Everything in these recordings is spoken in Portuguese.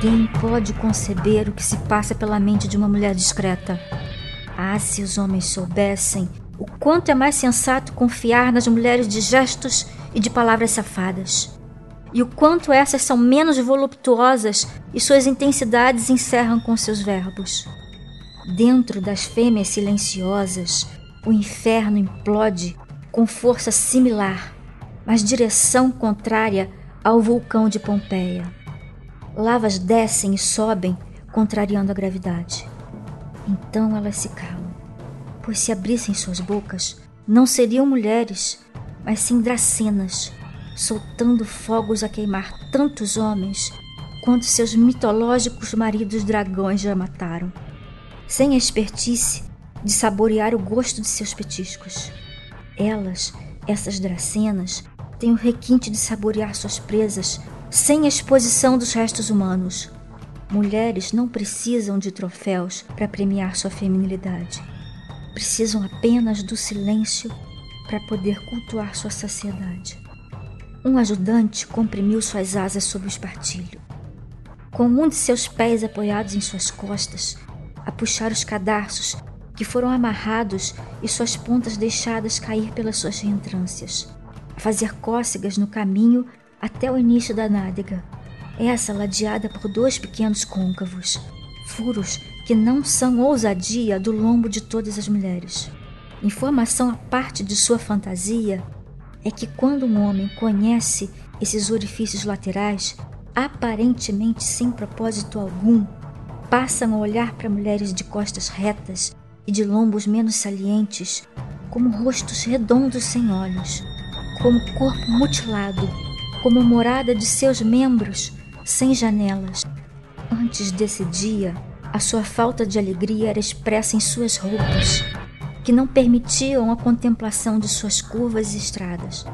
Ninguém pode conceber o que se passa pela mente de uma mulher discreta. Ah, se os homens soubessem o quanto é mais sensato confiar nas mulheres de gestos e de palavras safadas. E o quanto essas são menos voluptuosas e suas intensidades encerram com seus verbos. Dentro das fêmeas silenciosas, o inferno implode com força similar, mas direção contrária ao vulcão de Pompeia. Lavas descem e sobem, contrariando a gravidade. Então elas se calam, pois se abrissem suas bocas, não seriam mulheres, mas sim dracenas, soltando fogos a queimar tantos homens quanto seus mitológicos maridos dragões já mataram, sem a expertise de saborear o gosto de seus petiscos. Elas, essas dracenas, têm o requinte de saborear suas presas sem a exposição dos restos humanos. Mulheres não precisam de troféus para premiar sua feminilidade. Precisam apenas do silêncio para poder cultuar sua saciedade. Um ajudante comprimiu suas asas sobre o espartilho. Com um de seus pés apoiados em suas costas, a puxar os cadarços que foram amarrados e suas pontas deixadas cair pelas suas reentrâncias, a fazer cócegas no caminho até o início da nádega, essa ladeada por dois pequenos côncavos, furos que não são ousadia do lombo de todas as mulheres. Informação à parte de sua fantasia é que quando um homem conhece esses orifícios laterais, aparentemente sem propósito algum, passam a olhar para mulheres de costas retas e de lombos menos salientes, como rostos redondos sem olhos, como corpo mutilado, como morada de seus membros sem janelas. Antes desse dia, a sua falta de alegria era expressa em suas roupas que não permitiam a contemplação de suas curvas e estradas,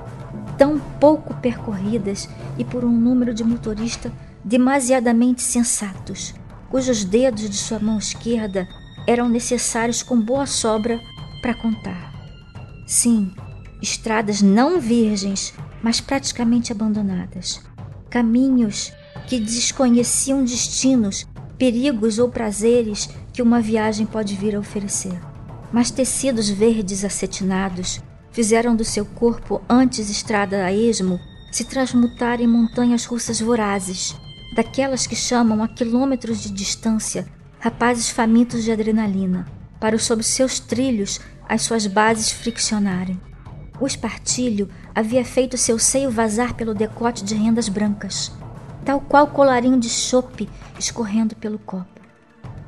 tão pouco percorridas e por um número de motoristas demasiadamente sensatos, cujos dedos de sua mão esquerda eram necessários com boa sobra para contar. Sim, estradas não virgens, mas praticamente abandonadas. Caminhos que desconheciam destinos, perigos ou prazeres que uma viagem pode vir a oferecer mas tecidos verdes acetinados fizeram do seu corpo, antes estrada a esmo, se transmutar em montanhas russas vorazes, daquelas que chamam a quilômetros de distância rapazes famintos de adrenalina, para sob seus trilhos as suas bases friccionarem. O espartilho havia feito seu seio vazar pelo decote de rendas brancas, tal qual colarinho de chope escorrendo pelo copo.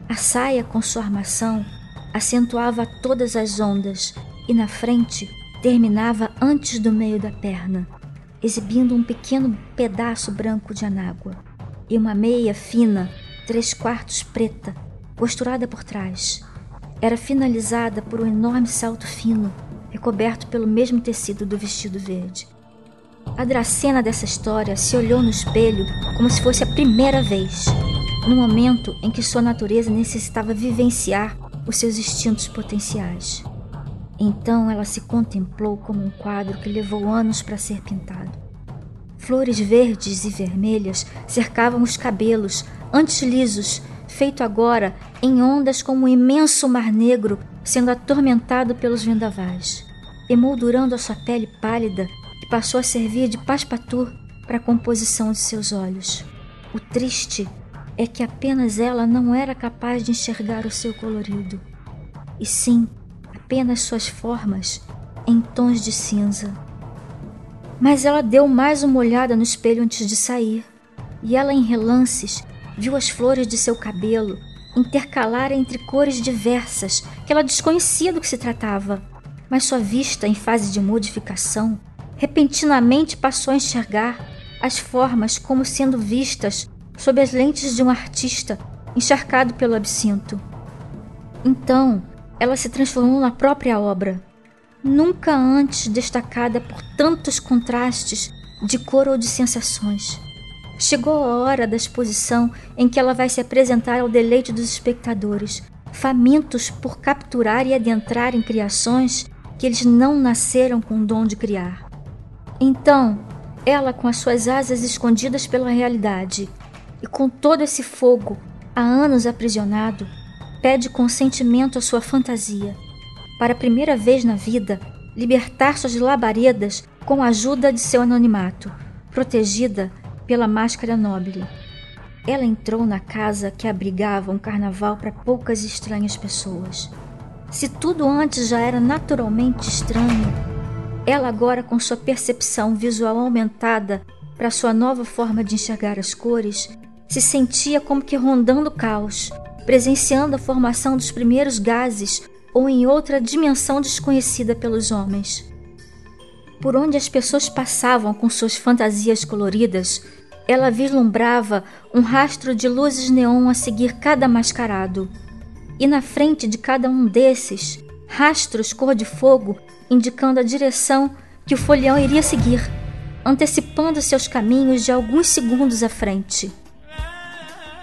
A saia, com sua armação, acentuava todas as ondas e na frente terminava antes do meio da perna, exibindo um pequeno pedaço branco de anágua e uma meia fina, três quartos preta, costurada por trás. Era finalizada por um enorme salto fino, recoberto pelo mesmo tecido do vestido verde. A Dracena dessa história se olhou no espelho como se fosse a primeira vez, no momento em que sua natureza necessitava vivenciar os seus instintos potenciais. Então ela se contemplou como um quadro que levou anos para ser pintado. Flores verdes e vermelhas cercavam os cabelos, antes lisos, feito agora em ondas como um imenso mar negro sendo atormentado pelos vendavais, emoldurando a sua pele pálida que passou a servir de passepartout para a composição de seus olhos. O triste é que apenas ela não era capaz de enxergar o seu colorido, e sim apenas suas formas em tons de cinza. Mas ela deu mais uma olhada no espelho antes de sair, e ela, em relances, viu as flores de seu cabelo intercalar entre cores diversas que ela desconhecia do que se tratava, mas sua vista, em fase de modificação, repentinamente passou a enxergar as formas como sendo vistas sob as lentes de um artista encharcado pelo absinto. Então, ela se transformou na própria obra, nunca antes destacada por tantos contrastes de cor ou de sensações. Chegou a hora da exposição em que ela vai se apresentar ao deleite dos espectadores, famintos por capturar e adentrar em criações que eles não nasceram com o dom de criar. Então, ela, com as suas asas escondidas pela realidade e com todo esse fogo há anos aprisionado, pede consentimento à sua fantasia, para a primeira vez na vida libertar suas labaredas com a ajuda de seu anonimato, protegida pela máscara nobre. Ela entrou na casa que abrigava um carnaval para poucas estranhas pessoas. Se tudo antes já era naturalmente estranho, ela agora com sua percepção visual aumentada para sua nova forma de enxergar as cores, se sentia como que rondando o caos, presenciando a formação dos primeiros gases ou em outra dimensão desconhecida pelos homens. Por onde as pessoas passavam com suas fantasias coloridas, ela vislumbrava um rastro de luzes neon a seguir cada mascarado. E na frente de cada um desses, rastros cor de fogo indicando a direção que o folião iria seguir, antecipando seus caminhos de alguns segundos à frente.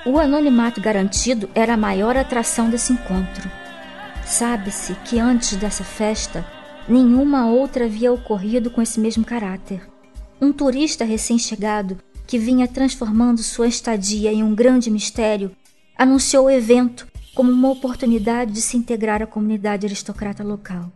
O anonimato garantido era a maior atração desse encontro. Sabe-se que antes dessa festa, nenhuma outra havia ocorrido com esse mesmo caráter. Um turista recém-chegado que vinha transformando sua estadia em um grande mistério, anunciou o evento como uma oportunidade de se integrar à comunidade aristocrata local.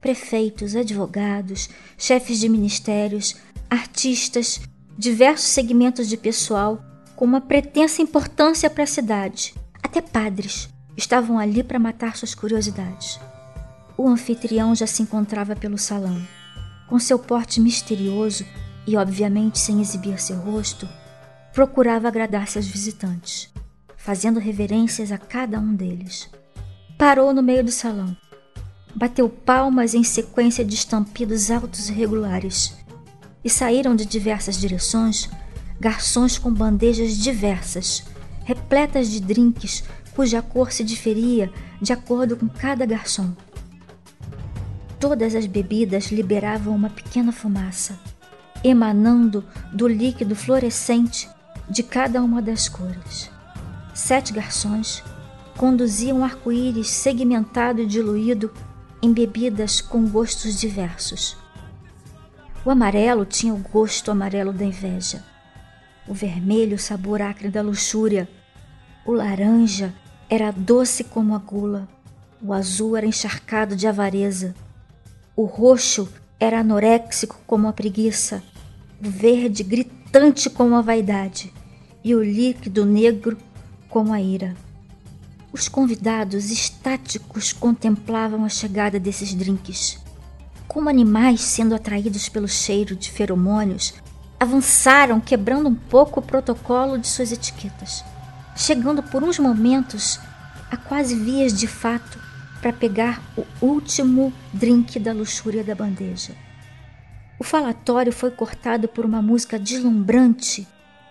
Prefeitos, advogados, chefes de ministérios, artistas, diversos segmentos de pessoal com uma pretensa importância para a cidade, até padres, estavam ali para matar suas curiosidades. O anfitrião já se encontrava pelo salão. Com seu porte misterioso, e, obviamente sem exibir seu rosto, procurava agradar seus visitantes, fazendo reverências a cada um deles. Parou no meio do salão. Bateu palmas em sequência de estampidos altos e regulares. E saíram de diversas direções garçons com bandejas diversas, repletas de drinks cuja cor se diferia de acordo com cada garçom. Todas as bebidas liberavam uma pequena fumaça emanando do líquido fluorescente de cada uma das cores. Sete garçons conduziam arco-íris segmentado e diluído em bebidas com gostos diversos. O amarelo tinha o gosto amarelo da inveja, o vermelho o sabor acre da luxúria, o laranja era doce como a gula, o azul era encharcado de avareza, o roxo era anoréxico como a preguiça, o verde gritante como a vaidade e o líquido negro como a ira. Os convidados estáticos contemplavam a chegada desses drinks. Como animais sendo atraídos pelo cheiro de feromônios, avançaram quebrando um pouco o protocolo de suas etiquetas, chegando por uns momentos a quase vias de fato para pegar o último drink da luxúria da bandeja. O falatório foi cortado por uma música deslumbrante,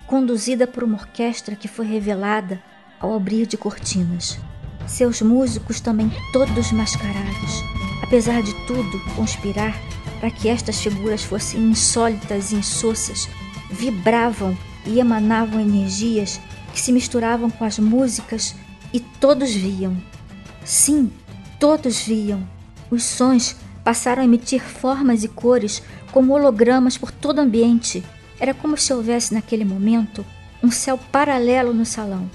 conduzida por uma orquestra que foi revelada ao abrir de cortinas. Seus músicos também todos mascarados, apesar de tudo conspirar para que estas figuras fossem insólitas e insossas, vibravam e emanavam energias que se misturavam com as músicas e todos viam. Sim, todos viam. Os sons passaram a emitir formas e cores como hologramas por todo o ambiente. Era como se houvesse naquele momento um céu paralelo no salão,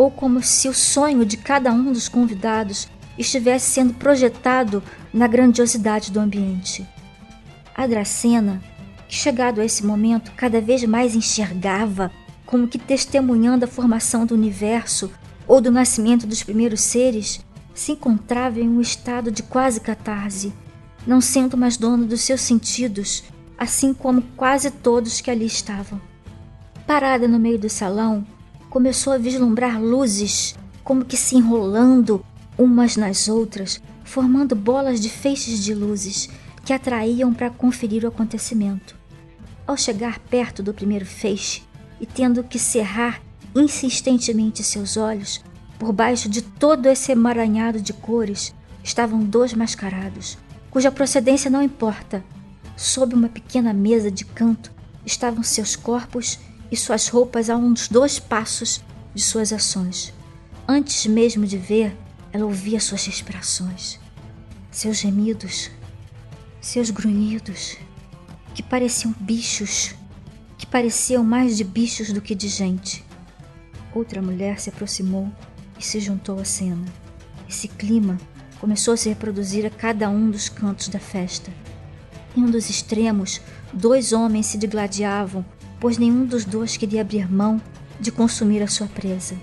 ou como se o sonho de cada um dos convidados estivesse sendo projetado na grandiosidade do ambiente. A Dracena, que chegado a esse momento cada vez mais enxergava, como que testemunhando a formação do universo ou do nascimento dos primeiros seres, se encontrava em um estado de quase catarse não sendo mais dono dos seus sentidos, assim como quase todos que ali estavam. Parada no meio do salão, começou a vislumbrar luzes, como que se enrolando umas nas outras, formando bolas de feixes de luzes que atraíam para conferir o acontecimento. Ao chegar perto do primeiro feixe e tendo que cerrar insistentemente seus olhos, por baixo de todo esse emaranhado de cores estavam dois mascarados, cuja procedência não importa. Sob uma pequena mesa de canto estavam seus corpos e suas roupas a uns dois passos de suas ações. Antes mesmo de ver, ela ouvia suas respirações, seus gemidos, seus grunhidos, que pareciam bichos, que pareciam mais de bichos do que de gente. Outra mulher se aproximou e se juntou à cena. Esse clima começou a se reproduzir a cada um dos cantos da festa. Em um dos extremos, dois homens se digladiavam, pois nenhum dos dois queria abrir mão de consumir a sua presa.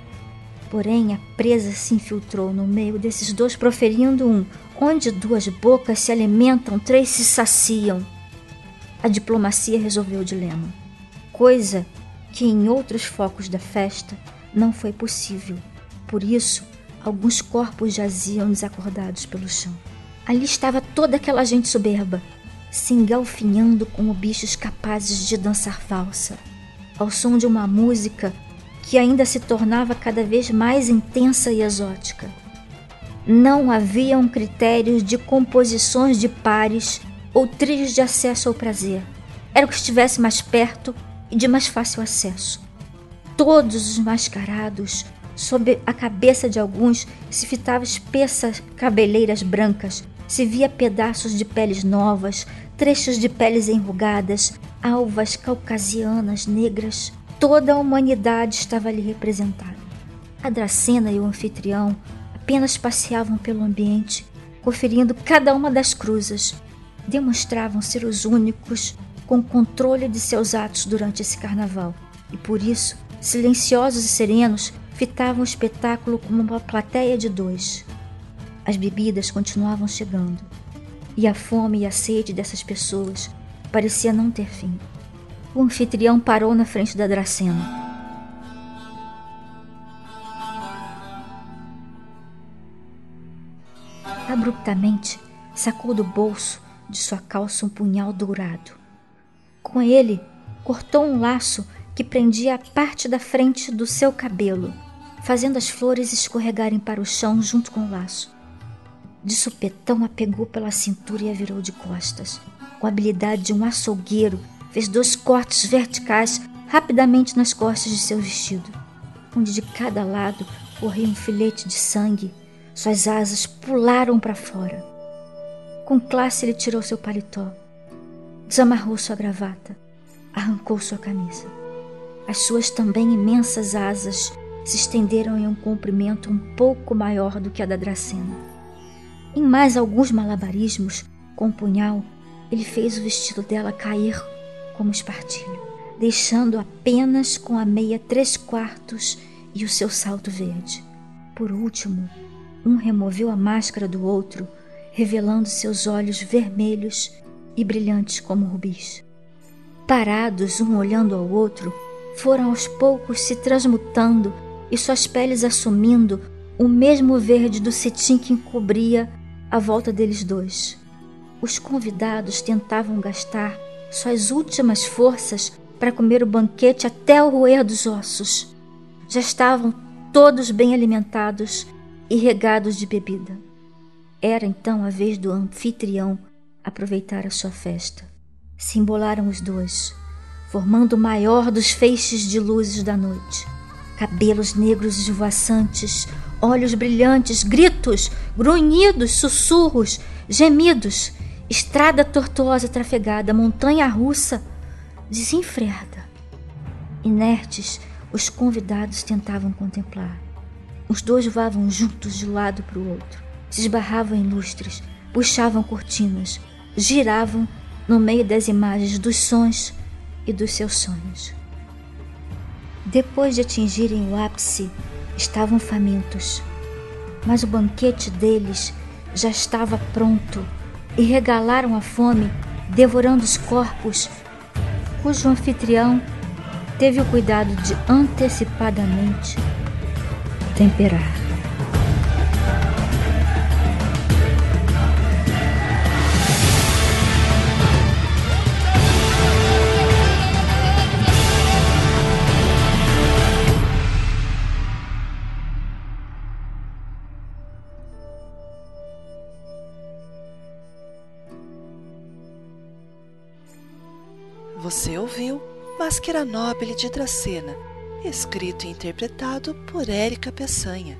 Porém, a presa se infiltrou no meio desses dois, proferindo um: onde duas bocas se alimentam, três se saciam. A diplomacia resolveu o dilema, coisa que em outros focos da festa não foi possível. Por isso, alguns corpos jaziam desacordados pelo chão. Ali estava toda aquela gente soberba, se engalfinhando como bichos capazes de dançar valsa, ao som de uma música que ainda se tornava cada vez mais intensa e exótica. Não haviam critérios de composições de pares ou trilhos de acesso ao prazer. Era o que estivesse mais perto e de mais fácil acesso. Todos os mascarados Sob a cabeça de alguns se fitava espessas cabeleiras brancas, se via pedaços de peles novas, trechos de peles enrugadas, alvas caucasianas negras. Toda a humanidade estava ali representada. A Dracena e o anfitrião apenas passeavam pelo ambiente, conferindo cada uma das cruzas. Demonstravam ser os únicos com controle de seus atos durante esse carnaval. E por isso, silenciosos e serenos, fitavam o espetáculo como uma plateia de dois. As bebidas continuavam chegando, e a fome e a sede dessas pessoas parecia não ter fim. O anfitrião parou na frente da Dracena. Abruptamente, sacou do bolso de sua calça um punhal dourado. Com ele, cortou um laço que prendia a parte da frente do seu cabelo fazendo as flores escorregarem para o chão junto com o laço. De supetão a pegou pela cintura e a virou de costas. Com a habilidade de um açougueiro, fez dois cortes verticais rapidamente nas costas de seu vestido, onde de cada lado corria um filete de sangue. Suas asas pularam para fora. Com classe, ele tirou seu paletó, desamarrou sua gravata, arrancou sua camisa. As suas também imensas asas se estenderam em um comprimento um pouco maior do que a da Dracena. Em mais alguns malabarismos, com o punhal, ele fez o vestido dela cair como espartilho, deixando apenas com a meia três quartos e o seu salto verde. Por último, um removeu a máscara do outro, revelando seus olhos vermelhos e brilhantes como rubis. Parados, um olhando ao outro, foram aos poucos se transmutando e suas peles assumindo o mesmo verde do cetim que encobria a volta deles dois. Os convidados tentavam gastar suas últimas forças para comer o banquete até o roer dos ossos. Já estavam todos bem alimentados e regados de bebida. Era então a vez do anfitrião aproveitar a sua festa. Se embolaram os dois, formando o maior dos feixes de luzes da noite cabelos negros esvoaçantes, olhos brilhantes, gritos, grunhidos, sussurros, gemidos, estrada tortuosa trafegada, montanha russa desenfreada. Inertes, os convidados tentavam contemplar. Os dois voavam juntos de um lado para o outro, se esbarravam em lustres, puxavam cortinas, giravam no meio das imagens dos sons e dos seus sonhos. Depois de atingirem o ápice, estavam famintos, mas o banquete deles já estava pronto e regalaram a fome, devorando os corpos, cujo anfitrião teve o cuidado de antecipadamente temperar. Você ouviu Máscara Nobile de Dracena, escrito e interpretado por Érica Peçanha.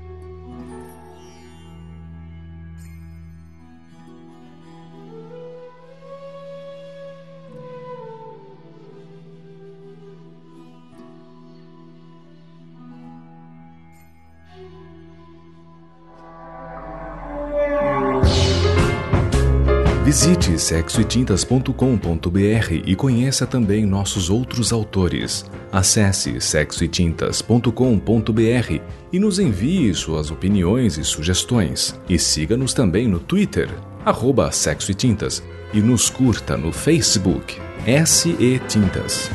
Visite sexoetintas.com.br e conheça também nossos outros autores. Acesse sexoetintas.com.br e nos envie suas opiniões e sugestões. E siga-nos também no Twitter, arroba Sexo e e nos curta no Facebook, SE Tintas.